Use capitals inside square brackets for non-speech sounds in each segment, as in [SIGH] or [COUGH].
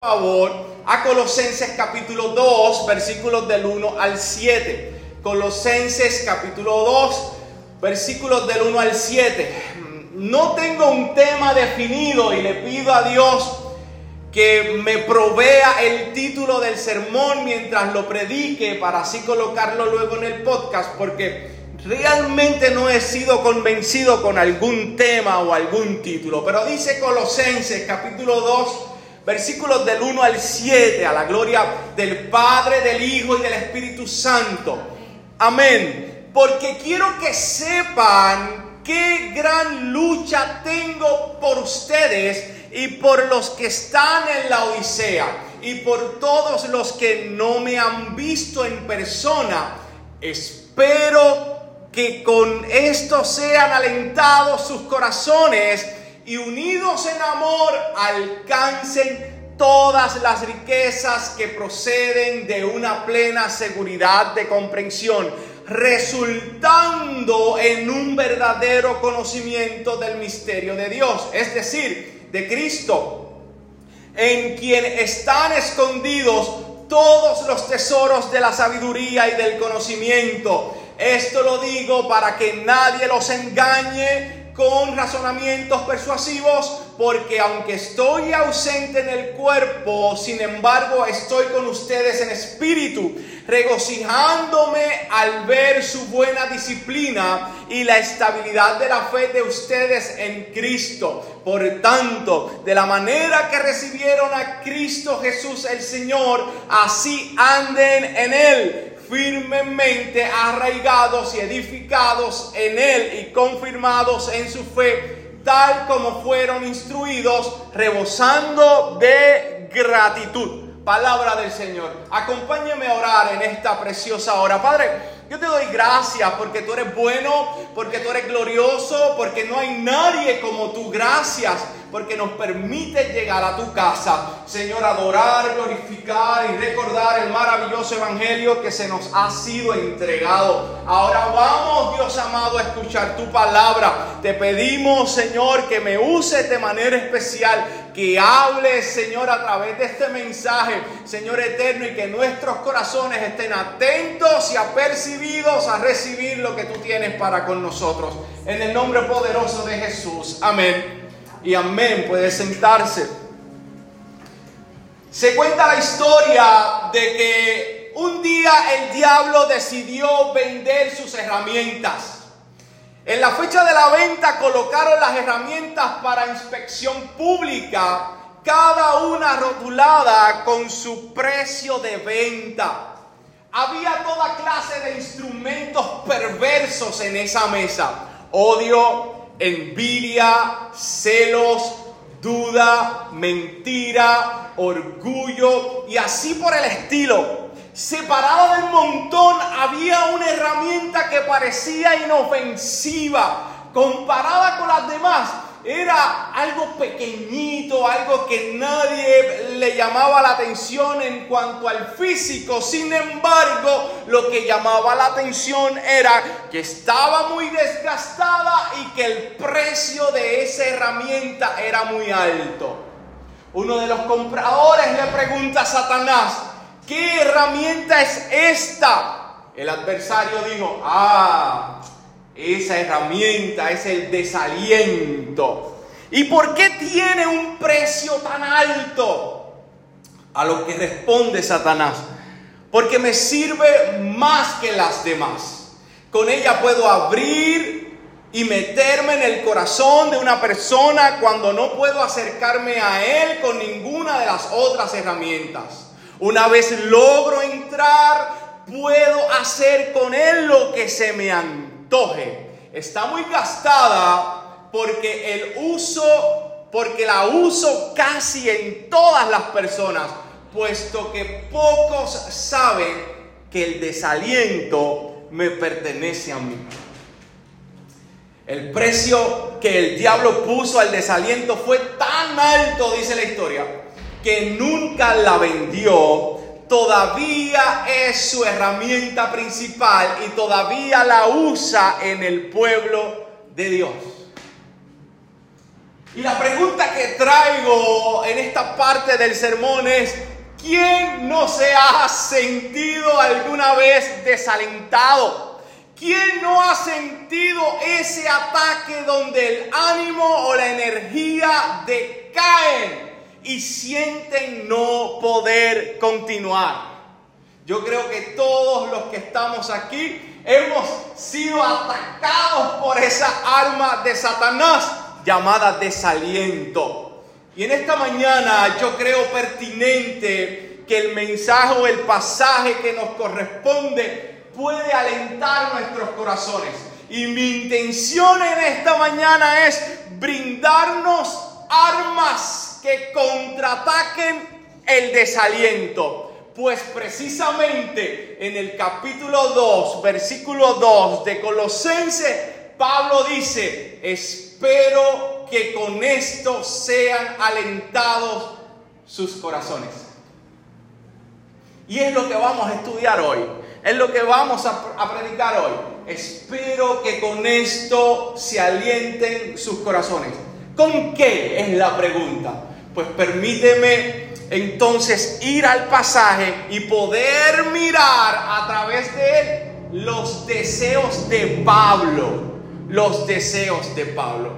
favor a Colosenses capítulo 2, versículos del 1 al 7. Colosenses capítulo 2, versículos del 1 al 7. No tengo un tema definido y le pido a Dios que me provea el título del sermón mientras lo predique para así colocarlo luego en el podcast porque realmente no he sido convencido con algún tema o algún título. Pero dice Colosenses capítulo 2, versículos del 1 al 7, a la gloria del Padre, del Hijo y del Espíritu Santo. Amén. Porque quiero que sepan qué gran lucha tengo por ustedes y por los que están en la Odisea y por todos los que no me han visto en persona. Espero que con esto sean alentados sus corazones y unidos en amor alcancen todas las riquezas que proceden de una plena seguridad de comprensión, resultando en un verdadero conocimiento del misterio de Dios, es decir, de Cristo, en quien están escondidos todos los tesoros de la sabiduría y del conocimiento. Esto lo digo para que nadie los engañe con razonamientos persuasivos, porque aunque estoy ausente en el cuerpo, sin embargo estoy con ustedes en espíritu, regocijándome al ver su buena disciplina y la estabilidad de la fe de ustedes en Cristo. Por tanto, de la manera que recibieron a Cristo Jesús el Señor, así anden en Él firmemente arraigados y edificados en Él y confirmados en su fe, tal como fueron instruidos, rebosando de gratitud. Palabra del Señor. Acompáñame a orar en esta preciosa hora. Padre, yo te doy gracias porque tú eres bueno, porque tú eres glorioso, porque no hay nadie como tú. Gracias porque nos permite llegar a tu casa, Señor, adorar, glorificar y recordar el maravilloso evangelio que se nos ha sido entregado. Ahora vamos, Dios amado, a escuchar tu palabra. Te pedimos, Señor, que me uses de manera especial, que hables, Señor, a través de este mensaje, Señor eterno, y que nuestros corazones estén atentos y apercibidos a recibir lo que tú tienes para con nosotros. En el nombre poderoso de Jesús. Amén y amén, puede sentarse. Se cuenta la historia de que un día el diablo decidió vender sus herramientas. En la fecha de la venta colocaron las herramientas para inspección pública, cada una rotulada con su precio de venta. Había toda clase de instrumentos perversos en esa mesa. Odio, envidia, celos, duda, mentira, orgullo y así por el estilo. Separado del montón había una herramienta que parecía inofensiva comparada con las demás era algo pequeñito, algo que nadie le llamaba la atención en cuanto al físico. Sin embargo, lo que llamaba la atención era que estaba muy desgastada y que el precio de esa herramienta era muy alto. Uno de los compradores le pregunta a Satanás, ¿qué herramienta es esta? El adversario dijo, ah, esa herramienta es el desaliento. ¿Y por qué tiene un precio tan alto? A lo que responde Satanás. Porque me sirve más que las demás. Con ella puedo abrir y meterme en el corazón de una persona cuando no puedo acercarme a él con ninguna de las otras herramientas. Una vez logro entrar, puedo hacer con él lo que se me antoja está muy gastada porque el uso, porque la uso casi en todas las personas, puesto que pocos saben que el desaliento me pertenece a mí. El precio que el diablo puso al desaliento fue tan alto, dice la historia, que nunca la vendió todavía es su herramienta principal y todavía la usa en el pueblo de Dios. Y la pregunta que traigo en esta parte del sermón es, ¿quién no se ha sentido alguna vez desalentado? ¿Quién no ha sentido ese ataque donde el ánimo o la energía decaen y sienten no poder continuar? Yo creo que todos los que estamos aquí hemos sido atacados por esa arma de Satanás llamada desaliento. Y en esta mañana yo creo pertinente que el mensaje o el pasaje que nos corresponde puede alentar nuestros corazones. Y mi intención en esta mañana es brindarnos armas que contraataquen el desaliento. Pues precisamente en el capítulo 2, versículo 2 de Colosense, Pablo dice, espero que con esto sean alentados sus corazones. Y es lo que vamos a estudiar hoy, es lo que vamos a, a predicar hoy. Espero que con esto se alienten sus corazones. ¿Con qué es la pregunta? Pues permíteme entonces ir al pasaje y poder mirar a través de él los deseos de Pablo. Los deseos de Pablo.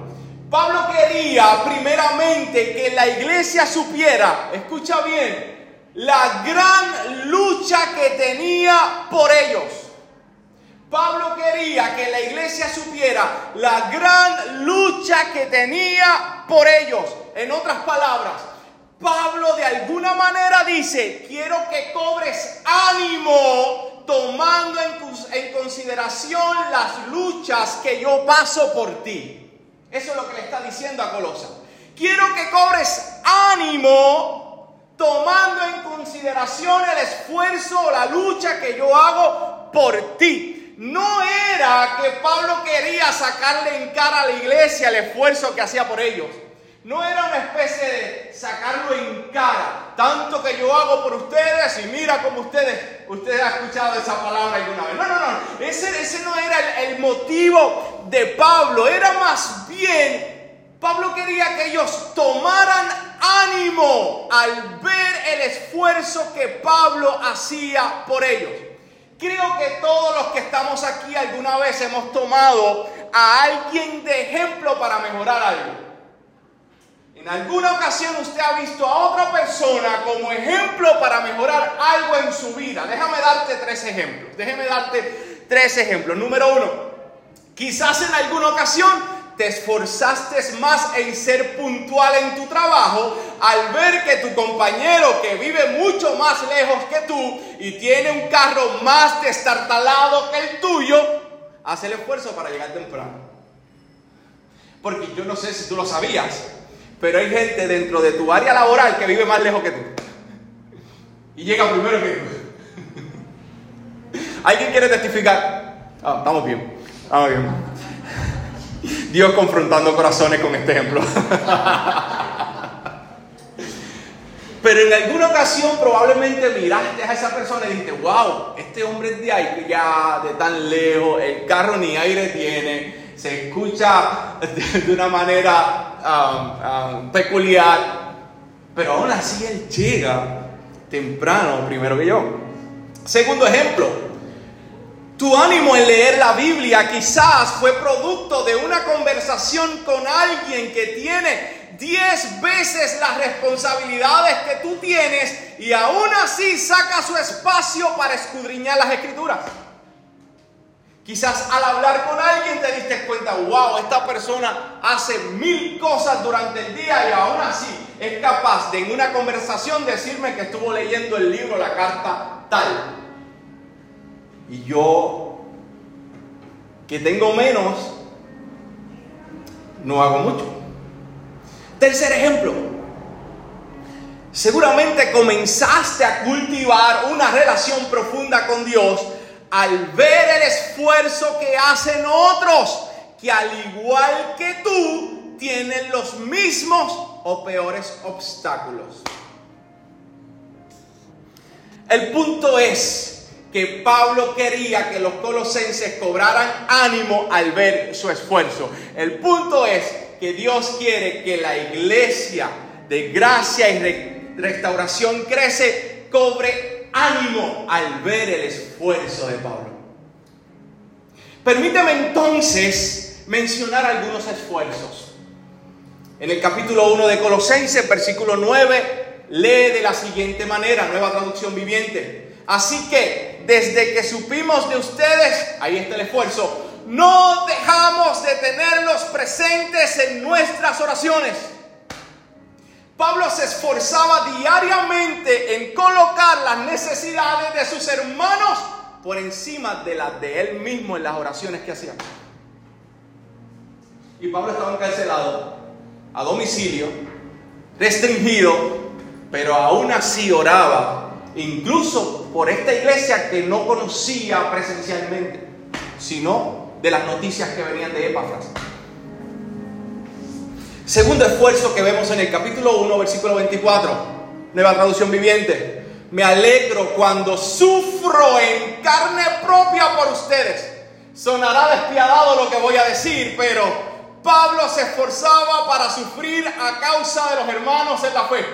Pablo quería primeramente que la iglesia supiera, escucha bien, la gran lucha que tenía por ellos. Pablo quería que la iglesia supiera la gran lucha que tenía por ellos. En otras palabras, Pablo de alguna manera dice, quiero que cobres ánimo tomando en, consideración las luchas que yo paso por ti. Eso es lo que le está diciendo a Colosa. Quiero que cobres ánimo tomando en consideración el esfuerzo o la lucha que yo hago por ti. No era que Pablo quería sacarle en cara a la iglesia el esfuerzo que hacía por ellos. No era una especie de sacarlo en cara, tanto que yo hago por ustedes y mira como ustedes, ustedes han escuchado esa palabra alguna vez. No, no, no, ese, ese no era el, el motivo de Pablo, era más bien, Pablo quería que ellos tomaran ánimo al ver el esfuerzo que Pablo hacía por ellos. Creo que todos los que estamos aquí alguna vez hemos tomado a alguien de ejemplo para mejorar algo. En alguna ocasión usted ha visto a otra persona como ejemplo para mejorar algo en su vida. Déjame darte tres ejemplos. Déjame darte tres ejemplos. Número uno, quizás en alguna ocasión te esforzaste más en ser puntual en tu trabajo al ver que tu compañero que vive mucho más lejos que tú y tiene un carro más destartalado que el tuyo, hace el esfuerzo para llegar temprano. Porque yo no sé si tú lo sabías, pero hay gente dentro de tu área laboral que vive más lejos que tú. Y llega primero que tú. [LAUGHS] ¿Alguien quiere testificar? Ah, estamos bien. Estamos bien. Dios confrontando corazones con este ejemplo. [LAUGHS] Pero en alguna ocasión probablemente miraste a esa persona y dijiste, wow, este hombre es de ahí, ya de tan lejos, el carro ni aire tiene, se escucha de una manera Um, um, peculiar, pero aún así él llega temprano primero que yo. Segundo ejemplo, tu ánimo en leer la Biblia quizás fue producto de una conversación con alguien que tiene diez veces las responsabilidades que tú tienes y aún así saca su espacio para escudriñar las escrituras. Quizás al hablar con alguien te diste cuenta, wow, esta persona hace mil cosas durante el día y aún así es capaz de en una conversación decirme que estuvo leyendo el libro, la carta tal. Y yo, que tengo menos, no hago mucho. Tercer ejemplo, seguramente comenzaste a cultivar una relación profunda con Dios al ver el esfuerzo que hacen otros, que al igual que tú, tienen los mismos o peores obstáculos. El punto es que Pablo quería que los colosenses cobraran ánimo al ver su esfuerzo. El punto es que Dios quiere que la iglesia de gracia y restauración crece, cobre ánimo al ver el esfuerzo de Pablo. Permíteme entonces mencionar algunos esfuerzos. En el capítulo 1 de Colosenses, versículo 9, lee de la siguiente manera, nueva traducción viviente. Así que desde que supimos de ustedes, ahí está el esfuerzo, no dejamos de tenerlos presentes en nuestras oraciones. Pablo se esforzaba diariamente en colocar las necesidades de sus hermanos por encima de las de él mismo en las oraciones que hacía. Y Pablo estaba encarcelado, a domicilio, restringido, pero aún así oraba, incluso por esta iglesia que no conocía presencialmente, sino de las noticias que venían de Epafras. Segundo esfuerzo que vemos en el capítulo 1, versículo 24, nueva traducción viviente me alegro cuando sufro en carne propia por ustedes. Sonará despiadado lo que voy a decir, pero Pablo se esforzaba para sufrir a causa de los hermanos en la fe.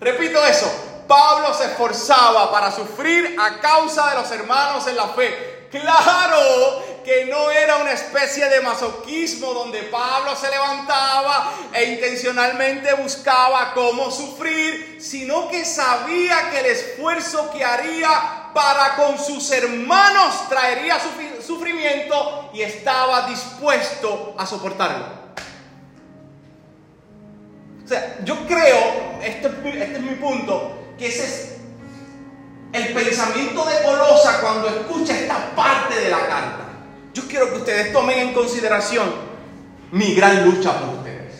Repito eso, Pablo se esforzaba para sufrir a causa de los hermanos en la fe. Claro que no era una especie de masoquismo donde Pablo se levantaba e intencionalmente buscaba cómo sufrir, sino que sabía que el esfuerzo que haría para con sus hermanos traería sufrimiento y estaba dispuesto a soportarlo. O sea, yo creo, este, este es mi punto, que ese es el pensamiento de Colosa cuando escucha quiero que ustedes tomen en consideración mi gran lucha por ustedes.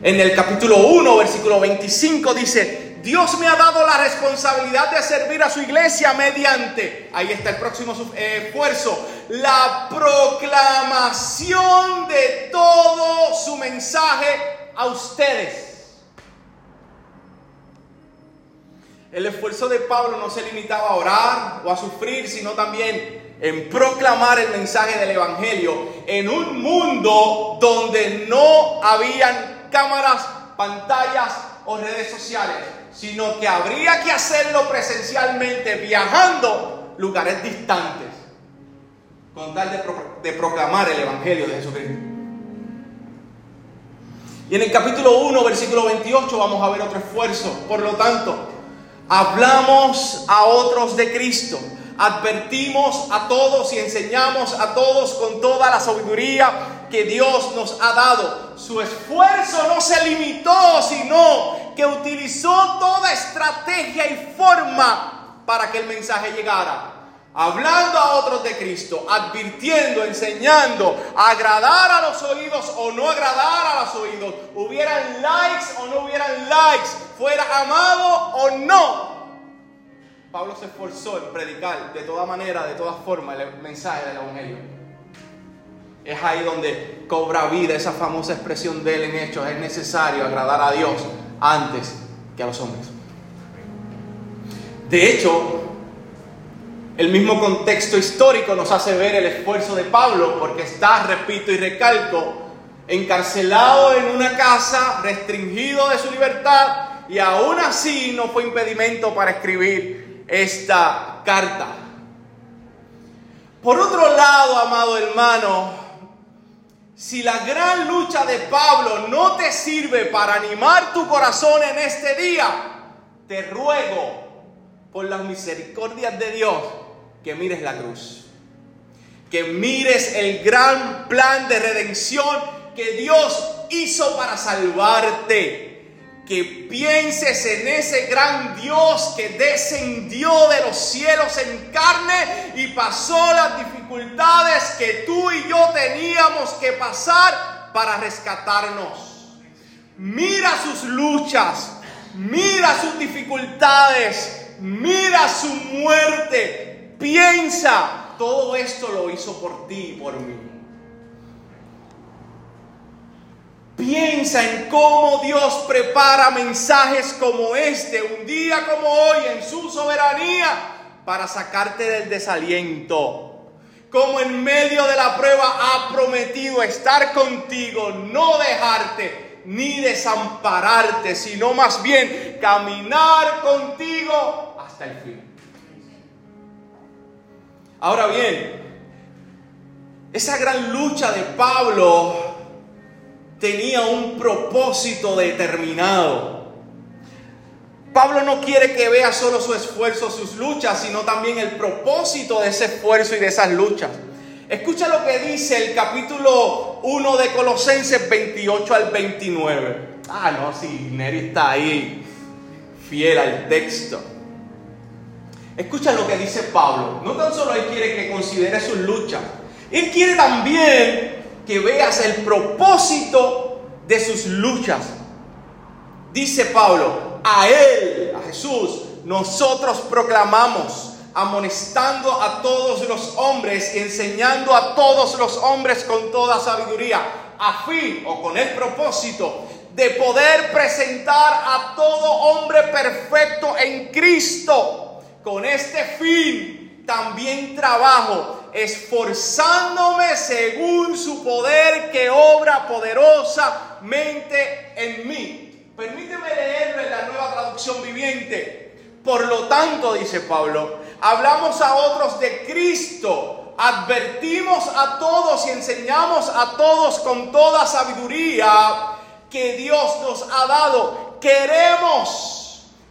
En el capítulo 1, versículo 25 dice, Dios me ha dado la responsabilidad de servir a su iglesia mediante, ahí está el próximo eh, esfuerzo, la proclamación de todo su mensaje a ustedes. El esfuerzo de Pablo no se limitaba a orar o a sufrir, sino también en proclamar el mensaje del Evangelio en un mundo donde no habían cámaras, pantallas o redes sociales, sino que habría que hacerlo presencialmente, viajando lugares distantes, con tal de, de proclamar el Evangelio de Jesucristo. Y en el capítulo 1, versículo 28, vamos a ver otro esfuerzo. Por lo tanto, Hablamos a otros de Cristo. Advertimos a todos y enseñamos a todos con toda la sabiduría que Dios nos ha dado. Su esfuerzo no se limitó, sino que utilizó toda estrategia y forma para que el mensaje llegara. Hablando a otros de Cristo, advirtiendo, enseñando, agradar a los oídos o no agradar a los oídos, hubieran likes o no hubieran likes, fuera amado o no. Pablo se esforzó en predicar de toda manera, de toda forma, el mensaje del Evangelio. Es ahí donde cobra vida esa famosa expresión de él en Hechos. Es necesario agradar a Dios antes que a los hombres. De hecho, el mismo contexto histórico nos hace ver el esfuerzo de Pablo porque está, repito y recalco, encarcelado en una casa, restringido de su libertad y aún así no fue impedimento para escribir esta carta. Por otro lado, amado hermano, si la gran lucha de Pablo no te sirve para animar tu corazón en este día, te ruego por las misericordias de Dios que mires la cruz. Que mires el gran plan de redención que Dios hizo para salvarte. Que pienses en ese gran Dios que descendió de los cielos en carne y pasó las dificultades que tú y yo teníamos que pasar para rescatarnos. Mira sus luchas, mira sus dificultades, mira su muerte. Piensa, todo esto lo hizo por ti y por mí. Piensa en cómo Dios prepara mensajes como este, un día como hoy, en su soberanía, para sacarte del desaliento. como en medio de la prueba ha prometido estar contigo, no dejarte ni desampararte, sino más bien caminar contigo hasta el fin. Ahora bien, esa gran lucha de Pablo tenía un propósito determinado. Pablo no quiere que vea solo su esfuerzo, sus luchas, sino también el propósito de ese esfuerzo y de esas luchas. Escucha lo que dice el capítulo 1 de Colosenses 28 al 29. Ah, no, sí, Neri está ahí, fiel al texto. Escucha lo que dice Pablo. No tan solo él quiere que considere sus luchas, él quiere también que veas el propósito de sus luchas. Dice Pablo, a Él, a Jesús, nosotros proclamamos, amonestando a todos los hombres, enseñando a todos los hombres con toda sabiduría, a fin o con el propósito de poder presentar a todo hombre perfecto en Cristo. Con este fin también trabajo esforzándome según su poder que obra poderosamente en mí. Permíteme leerlo en la nueva traducción viviente. Por lo tanto, dice Pablo, hablamos a otros de Cristo, advertimos a todos y enseñamos a todos con toda sabiduría que Dios nos ha dado. Queremos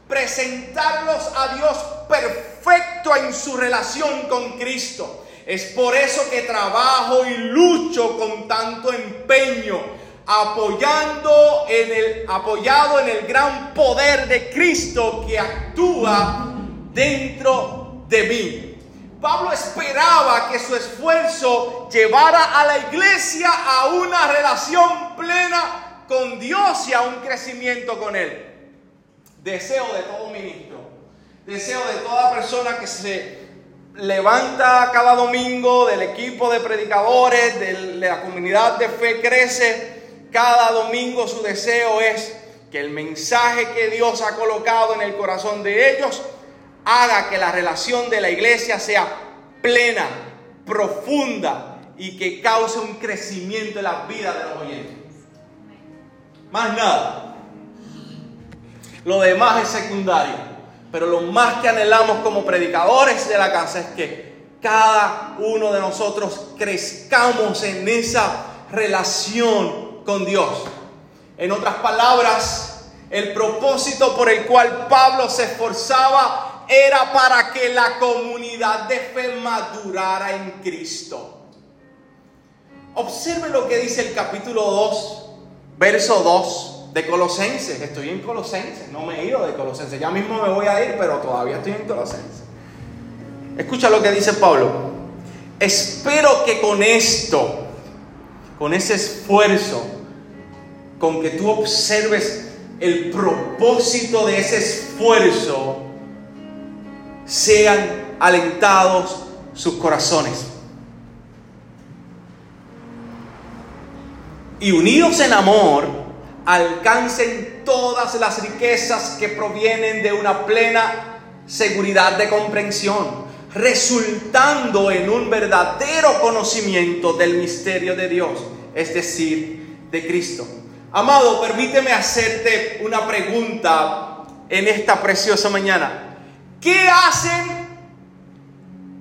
presentarlos a Dios perfecto en su relación con Cristo. Es por eso que trabajo y lucho con tanto empeño, apoyando en el, apoyado en el gran poder de Cristo que actúa dentro de mí. Pablo esperaba que su esfuerzo llevara a la iglesia a una relación plena con Dios y a un crecimiento con Él. Deseo de todo ministro, deseo de toda persona que se levanta cada domingo del equipo de predicadores, de la comunidad de fe crece. Cada domingo su deseo es que el mensaje que Dios ha colocado en el corazón de ellos haga que la relación de la iglesia sea plena, profunda y que cause un crecimiento en la vida de los oyentes. Más nada. Lo demás es secundario. Pero lo más que anhelamos como predicadores de la casa es que cada uno de nosotros crezcamos en esa relación con Dios. En otras palabras, el propósito por el cual Pablo se esforzaba era para que la comunidad de fe madurara en Cristo. Observe lo que dice el capítulo 2, verso 2 de Colosenses. Estoy en Colosenses, no me he ido de Colosenses. Ya mismo me voy a ir, pero todavía estoy en Colosenses. Escucha lo que dice Pablo. Espero que con esto, con ese esfuerzo, con que tú observes el propósito de ese esfuerzo, sean alentados sus corazones. Y unidos en amor, alcancen todas las riquezas que provienen de una plena seguridad de comprensión, resultando en un verdadero conocimiento del misterio de Dios, es decir, de Cristo. Amado, permíteme hacerte una pregunta en esta preciosa mañana. ¿Qué hacen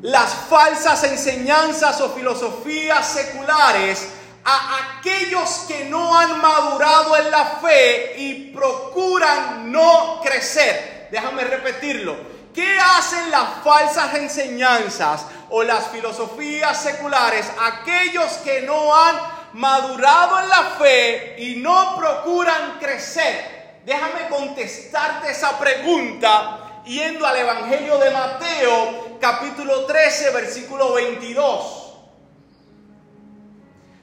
las falsas enseñanzas o filosofías seculares a aquellos que no han madurado en la fe y procuran no crecer. Déjame repetirlo. ¿Qué hacen las falsas enseñanzas o las filosofías seculares? Aquellos que no han madurado en la fe y no procuran crecer. Déjame contestarte esa pregunta yendo al Evangelio de Mateo, capítulo 13, versículo 22.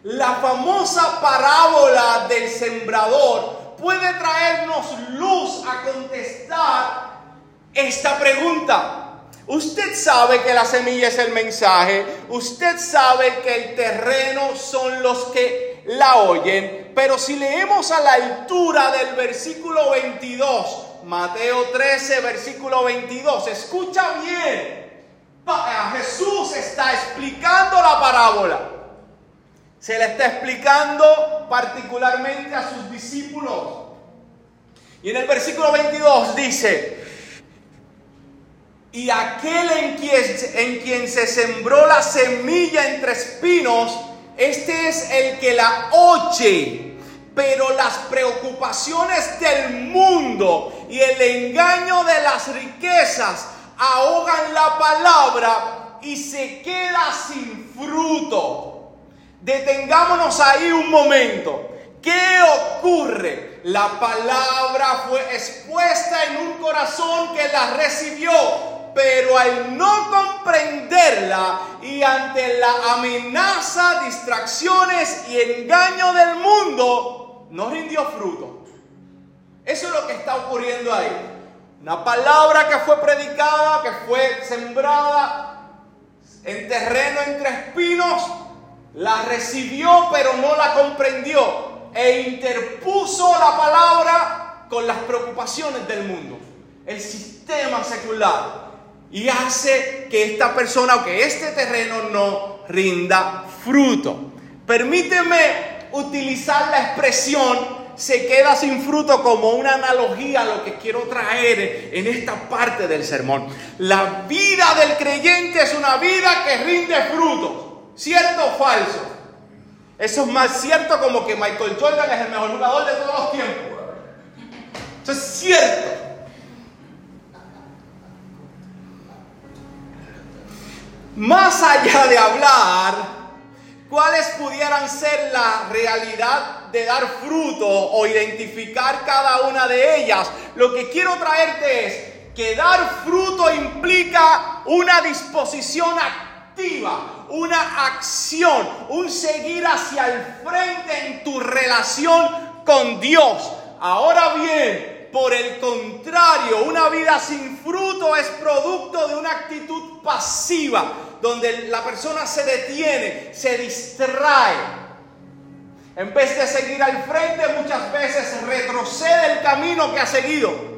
La famosa parábola del sembrador puede traernos luz a contestar esta pregunta. Usted sabe que la semilla es el mensaje, usted sabe que el terreno son los que la oyen, pero si leemos a la altura del versículo 22, Mateo 13, versículo 22, escucha bien, Jesús está explicando la parábola. Se le está explicando particularmente a sus discípulos. Y en el versículo 22 dice, y aquel en quien, en quien se sembró la semilla entre espinos, este es el que la oye, pero las preocupaciones del mundo y el engaño de las riquezas ahogan la palabra y se queda sin fruto. Detengámonos ahí un momento. ¿Qué ocurre? La palabra fue expuesta en un corazón que la recibió, pero al no comprenderla y ante la amenaza, distracciones y engaño del mundo, no rindió fruto. Eso es lo que está ocurriendo ahí. Una palabra que fue predicada, que fue sembrada en terreno entre espinos, la recibió pero no la comprendió e interpuso la palabra con las preocupaciones del mundo, el sistema secular, y hace que esta persona o que este terreno no rinda fruto. Permíteme utilizar la expresión se queda sin fruto como una analogía a lo que quiero traer en esta parte del sermón. La vida del creyente es una vida que rinde fruto. ¿Cierto o falso? Eso es más cierto como que Michael Jordan es el mejor jugador de todos los tiempos. Eso es cierto. Más allá de hablar cuáles pudieran ser la realidad de dar fruto o identificar cada una de ellas. Lo que quiero traerte es que dar fruto implica una disposición activa, una acción, un seguir hacia el frente en tu relación con Dios. Ahora bien, por el contrario, una vida sin fruto es producto de una actitud pasiva, donde la persona se detiene, se distrae, en vez de seguir al frente, muchas veces retrocede el camino que ha seguido.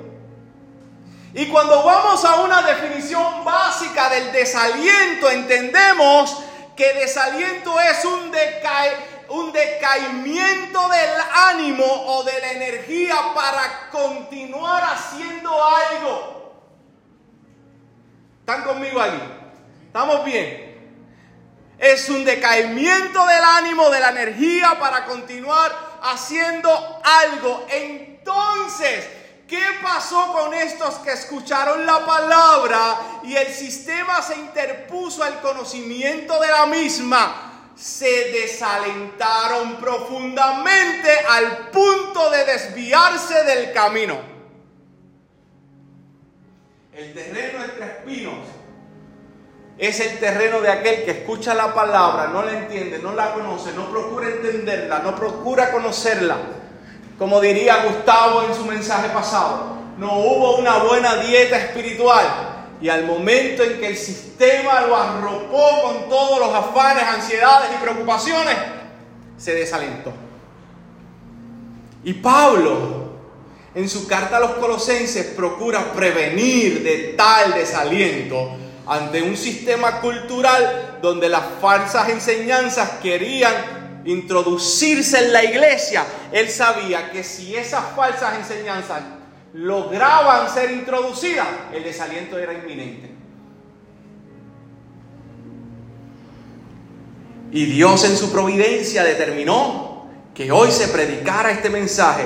Y cuando vamos a una definición básica del desaliento, entendemos que desaliento es un, un decaimiento del ánimo o de la energía para continuar haciendo algo. ¿Están conmigo aquí? ¿Estamos bien? Es un decaimiento del ánimo, de la energía para continuar haciendo algo. Entonces, ¿qué pasó con estos que escucharon la palabra y el sistema se interpuso al conocimiento de la misma? se desalentaron profundamente al punto de desviarse del camino. El terreno entre espinos es el terreno de aquel que escucha la palabra, no la entiende, no la conoce, no procura entenderla, no procura conocerla. Como diría Gustavo en su mensaje pasado, no hubo una buena dieta espiritual. Y al momento en que el sistema lo arropó con todos los afanes, ansiedades y preocupaciones, se desalentó. Y Pablo, en su carta a los colosenses, procura prevenir de tal desaliento ante un sistema cultural donde las falsas enseñanzas querían introducirse en la iglesia, él sabía que si esas falsas enseñanzas lograban ser introducidas, el desaliento era inminente. Y Dios en su providencia determinó que hoy se predicara este mensaje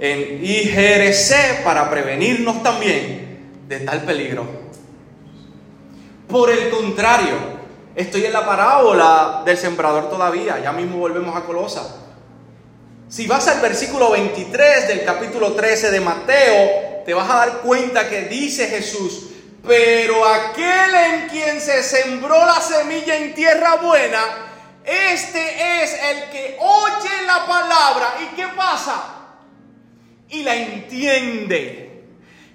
en IGRC para prevenirnos también de tal peligro. Por el contrario, estoy en la parábola del sembrador todavía, ya mismo volvemos a Colosa. Si vas al versículo 23 del capítulo 13 de Mateo, te vas a dar cuenta que dice Jesús, pero aquel en quien se sembró la semilla en tierra buena, este es el que oye la palabra. ¿Y qué pasa? Y la entiende.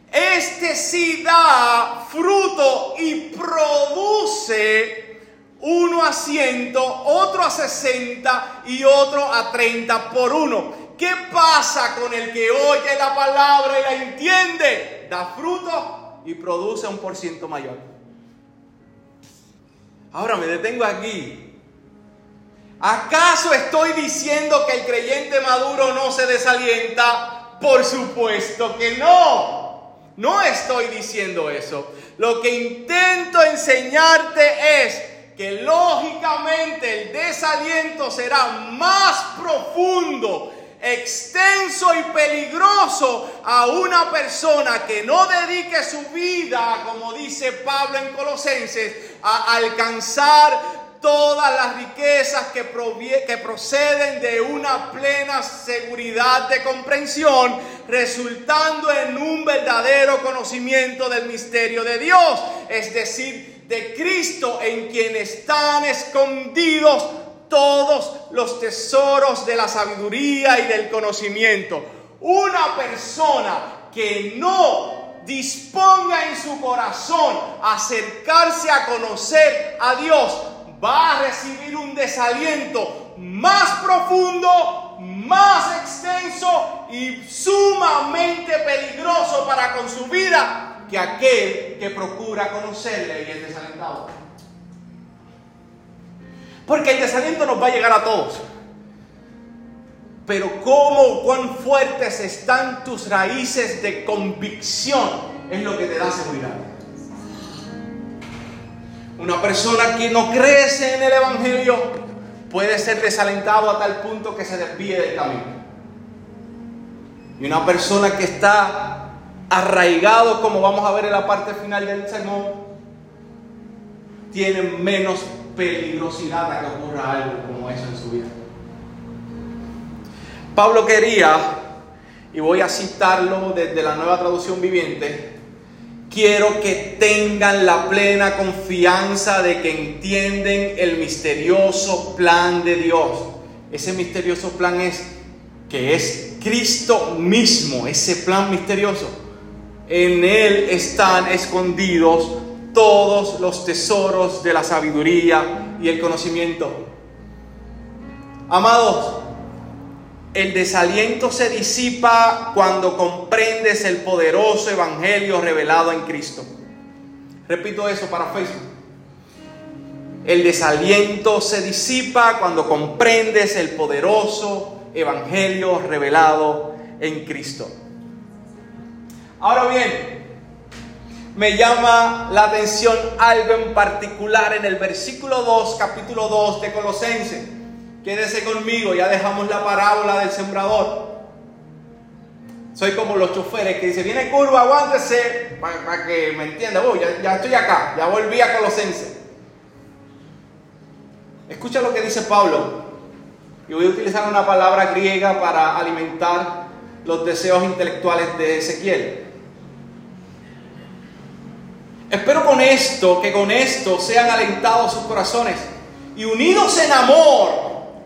Este sí da fruto y produce uno a ciento, otro a sesenta y otro a treinta por uno. ¿Qué pasa con el que oye la palabra y la entiende? Da fruto y produce un por ciento mayor. Ahora me detengo aquí. ¿Acaso estoy diciendo que el creyente maduro no se desalienta? Por supuesto que no. No estoy diciendo eso. Lo que intento enseñarte es que lógicamente el desaliento será más profundo, extenso y peligroso a una persona que no dedique su vida, como dice Pablo en Colosenses, a alcanzar todas las riquezas que, que, proceden de una plena seguridad de comprensión, resultando en un verdadero conocimiento del misterio de Dios, es decir, de Cristo en quien están escondidos todos los tesoros de la sabiduría y del conocimiento. Una persona que no disponga en su corazón acercarse a conocer a Dios va a recibir un desaliento más profundo, más extenso y sumamente peligroso para con su vida que aquel que procura conocerle y es desalentado. Porque el desaliento nos va a llegar a todos. Pero cómo, cuán fuertes están tus raíces de convicción es lo que te da seguridad. Una persona que no crece en el Evangelio puede ser desalentado a tal punto que se desvíe del camino. Y una persona que está arraigado, como vamos a ver en la parte final del sermón, tienen menos peligrosidad a que ocurra algo como eso en su vida. Pablo quería, y voy a citarlo desde la nueva traducción viviente, quiero que tengan la plena confianza de que entienden el misterioso plan de Dios. Ese misterioso plan es que es Cristo mismo, ese plan misterioso en Él están escondidos todos los tesoros de la sabiduría y el conocimiento. Amados, el desaliento se disipa cuando comprendes el poderoso evangelio revelado en Cristo. Repito eso para Facebook. El desaliento se disipa cuando comprendes el poderoso evangelio revelado en Cristo. Ahora bien, me llama la atención algo en particular en el versículo 2, capítulo 2 de Colosenses. Quédese conmigo, ya dejamos la parábola del sembrador. Soy como los choferes que dicen, viene curva, aguántese, para, que me entienda, ya, ya estoy acá, ya volví a Colosenses. Escucha lo que dice Pablo. Y voy a utilizar una palabra griega para alimentar los deseos intelectuales de Ezequiel. Espero con esto, que con esto sean alentados sus corazones y unidos en amor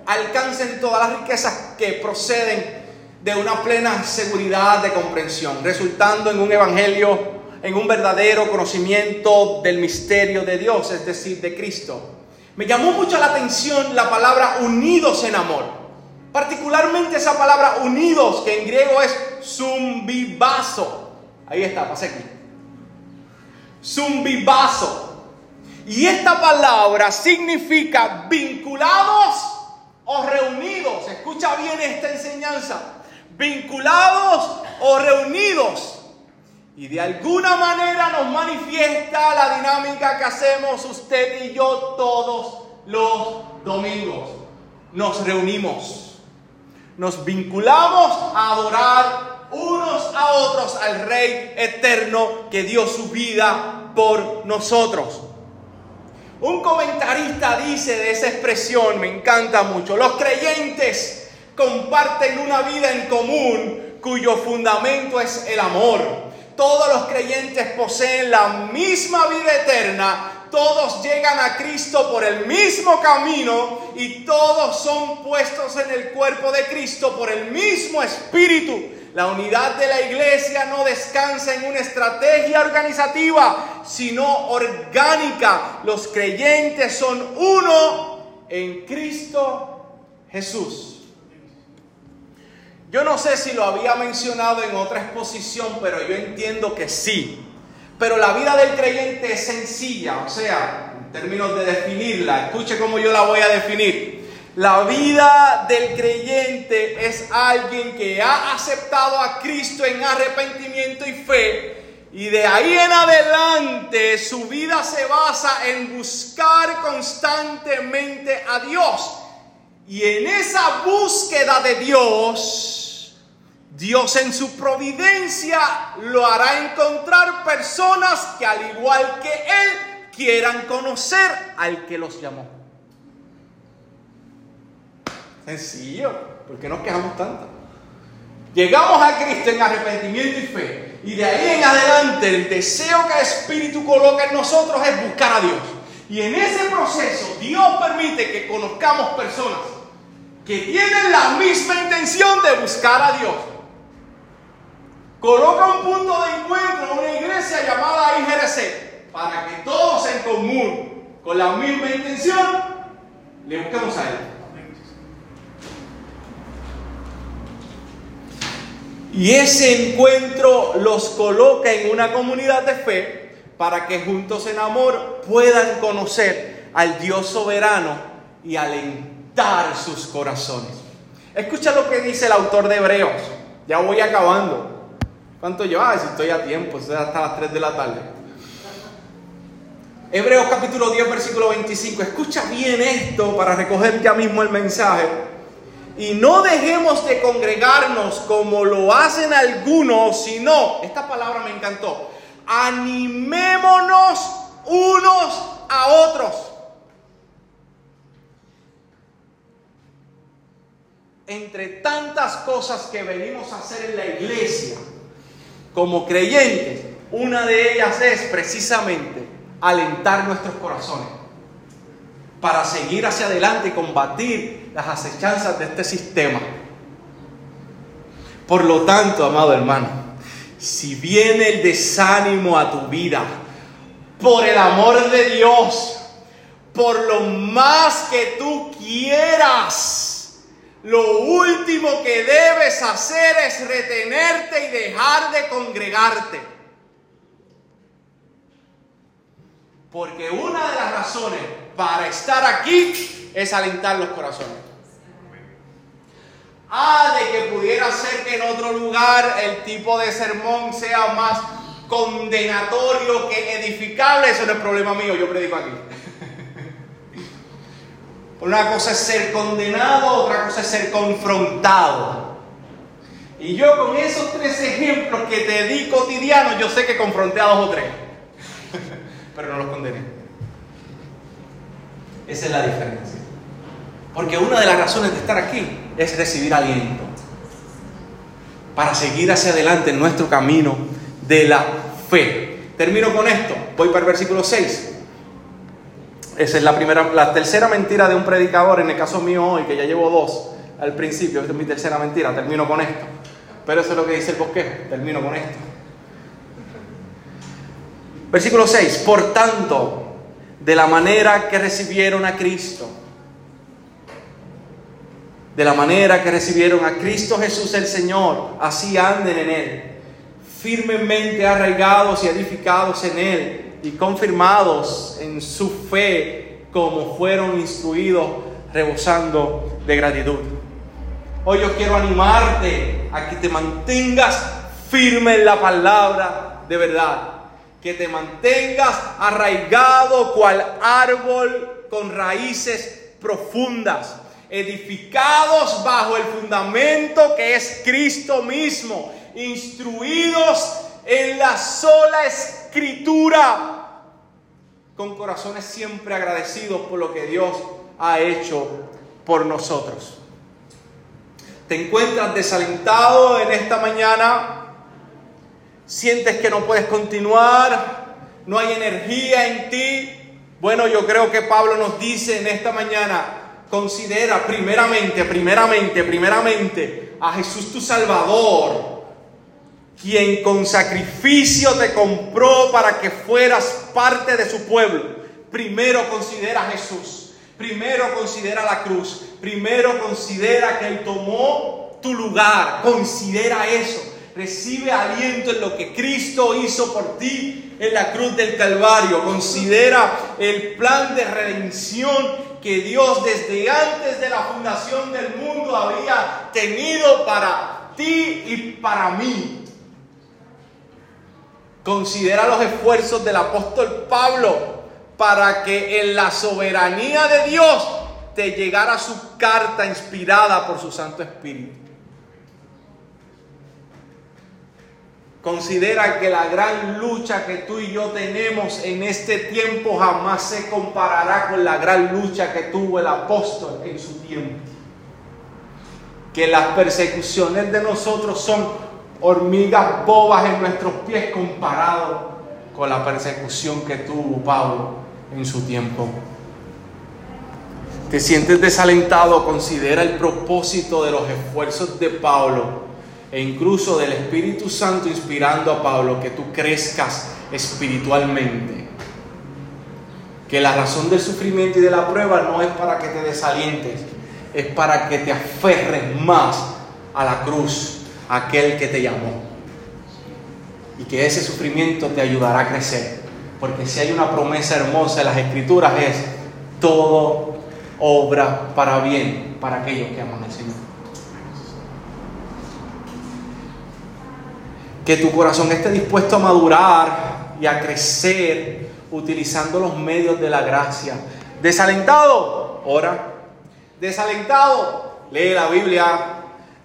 alcancen todas las riquezas que proceden de una plena seguridad de comprensión, resultando en un evangelio, en un verdadero conocimiento del misterio de Dios, es decir, de Cristo. Me llamó mucho la atención la palabra unidos en amor, particularmente esa palabra unidos, que en griego es zumbibazo. Ahí está, pasé aquí zumbibazo. Y esta palabra significa vinculados o reunidos. Escucha bien esta enseñanza. Vinculados o reunidos. Y de alguna manera nos manifiesta la dinámica que hacemos usted y yo todos los domingos. Nos reunimos. Nos vinculamos a adorar unos a otros al Rey eterno que dio su vida por nosotros. Un comentarista dice de esa expresión, me encanta mucho, los creyentes comparten una vida en común cuyo fundamento es el amor. Todos los creyentes poseen la misma vida eterna todos llegan a Cristo por el mismo camino y todos son puestos en el cuerpo de Cristo por el mismo espíritu. La unidad de la iglesia no descansa en una estrategia organizativa, sino orgánica. Los creyentes son uno en Cristo Jesús. Yo no sé si lo había mencionado en otra exposición, pero yo entiendo que sí. Pero la vida del creyente es sencilla, o sea, en términos de definirla. Escuche cómo yo la voy a definir. La vida del creyente es alguien que ha aceptado a Cristo en arrepentimiento y fe. Y de ahí en adelante su vida se basa en buscar constantemente a Dios. Y en esa búsqueda de Dios, Dios en su providencia lo hará encontrar personas que al igual que Él quieran conocer al que los llamó. Sencillo, ¿por qué nos quejamos tanto? Llegamos a Cristo en arrepentimiento y fe. Y de ahí en adelante el deseo que el Espíritu coloca en nosotros es buscar a Dios. Y en ese proceso Dios permite que conozcamos personas que tienen la misma intención de buscar a Dios. Coloca un punto de encuentro en una iglesia llamada IGRC para que todos en común, con la misma intención, le busquemos a Él. Y ese encuentro los coloca en una comunidad de fe para que juntos en amor puedan conocer al Dios soberano y alentar sus corazones. Escucha lo que dice el autor de Hebreos. Ya voy acabando. ¿Cuánto lleva? si estoy a tiempo, es hasta las 3 de la tarde. Hebreos capítulo 10, versículo 25. Escucha bien esto para recoger ya mismo el mensaje. Y no dejemos de congregarnos como lo hacen algunos, sino, esta palabra me encantó, animémonos unos a otros. Entre tantas cosas que venimos a hacer en la iglesia como creyentes, una de ellas es precisamente alentar nuestros corazones para seguir hacia adelante y combatir las acechanzas de este sistema. Por lo tanto, amado hermano, si viene el desánimo a tu vida, por el amor de Dios, por lo más que tú quieras, lo último que debes hacer es retenerte y dejar de congregarte. Porque una de las razones para estar aquí es alentar los corazones. Ah, de que pudiera ser que en otro lugar el tipo de sermón sea más condenatorio que edificable, eso no es problema mío, yo predico aquí. [LAUGHS] Una cosa es ser condenado, otra cosa es ser confrontado. Y yo con esos tres ejemplos que te di cotidianos, yo sé que confronté a dos o tres, [LAUGHS] pero no los condené. Esa es la diferencia. Porque una de las razones de estar aquí es recibir aliento para seguir hacia adelante en nuestro camino de la fe. Termino con esto, voy para el versículo 6. Esa es la primera, la tercera mentira de un predicador, en el caso mío hoy, que ya llevo dos al principio, esta es mi tercera mentira, termino con esto. Pero eso es lo que dice el bosquejo, termino con esto. Versículo 6, por tanto, de la manera que recibieron a Cristo, de la manera que recibieron a Cristo Jesús el Señor, así anden en Él, firmemente arraigados y edificados en Él y confirmados en su fe como fueron instruidos, rebosando de gratitud. Hoy yo quiero animarte a que te mantengas firme en la palabra de verdad, que te mantengas arraigado cual árbol con raíces profundas, edificados bajo el fundamento que es Cristo mismo, instruidos en la sola escritura, con corazones siempre agradecidos por lo que Dios ha hecho por nosotros. ¿Te encuentras desalentado en esta mañana? ¿Sientes que no puedes continuar? ¿No hay energía en ti? Bueno, yo creo que Pablo nos dice en esta mañana, considera primeramente, primeramente, primeramente a Jesús tu Salvador quien con sacrificio te compró para que fueras parte de su pueblo. Primero considera a Jesús, primero considera la cruz, primero considera que Él tomó tu lugar, considera eso. Recibe aliento en lo que Cristo hizo por ti en la cruz del Calvario. Considera el plan de redención que Dios desde antes de la fundación del mundo había tenido para ti y para mí. Considera los esfuerzos del apóstol Pablo para que en la soberanía de Dios te llegara su carta inspirada por su Santo Espíritu. Considera que la gran lucha que tú y yo tenemos en este tiempo jamás se comparará con la gran lucha que tuvo el apóstol en su tiempo. Que las persecuciones de nosotros son hormigas bobas en nuestros pies comparado con la persecución que tuvo Pablo en su tiempo. Te sientes desalentado, considera el propósito de los esfuerzos de Pablo e incluso del Espíritu Santo inspirando a Pablo que tú crezcas espiritualmente. Que la razón del sufrimiento y de la prueba no es para que te desalientes, es para que te aferres más a la cruz, aquel que te llamó. Y que ese sufrimiento te ayudará a crecer. Porque si hay una promesa hermosa en las escrituras es todo obra para bien para aquellos que aman al Señor. Que tu corazón esté dispuesto a madurar y a crecer utilizando los medios de la gracia. Desalentado, ora. Desalentado, lee la Biblia.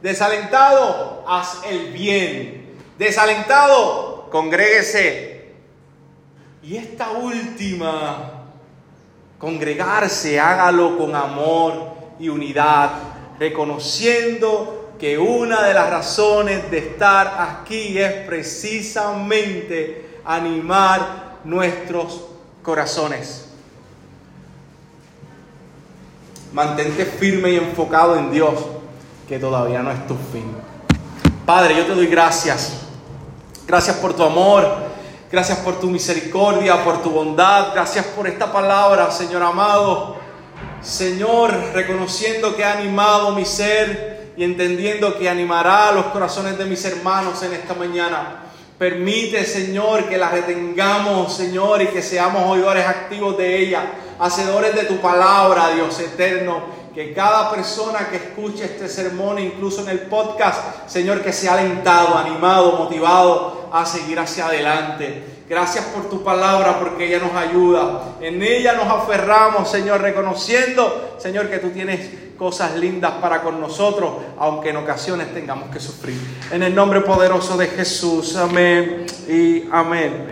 Desalentado, haz el bien. Desalentado, congréguese. Y esta última, congregarse, hágalo con amor y unidad, reconociendo que una de las razones de estar aquí es precisamente animar nuestros corazones. Mantente firme y enfocado en Dios, que todavía no es tu fin. Padre, yo te doy gracias. Gracias por tu amor. Gracias por tu misericordia, por tu bondad. Gracias por esta palabra, Señor amado. Señor, reconociendo que ha animado mi ser y entendiendo que animará los corazones de mis hermanos en esta mañana. Permite, Señor, que la retengamos, Señor, y que seamos oidores activos de ella, hacedores de tu palabra, Dios eterno. Que cada persona que escuche este sermón, incluso en el podcast, Señor, que sea alentado, animado, motivado a seguir hacia adelante. Gracias por tu palabra, porque ella nos ayuda. En ella nos aferramos, Señor, reconociendo, Señor, que tú tienes cosas lindas para con nosotros, aunque en ocasiones tengamos que sufrir. En el nombre poderoso de Jesús, amén y amén.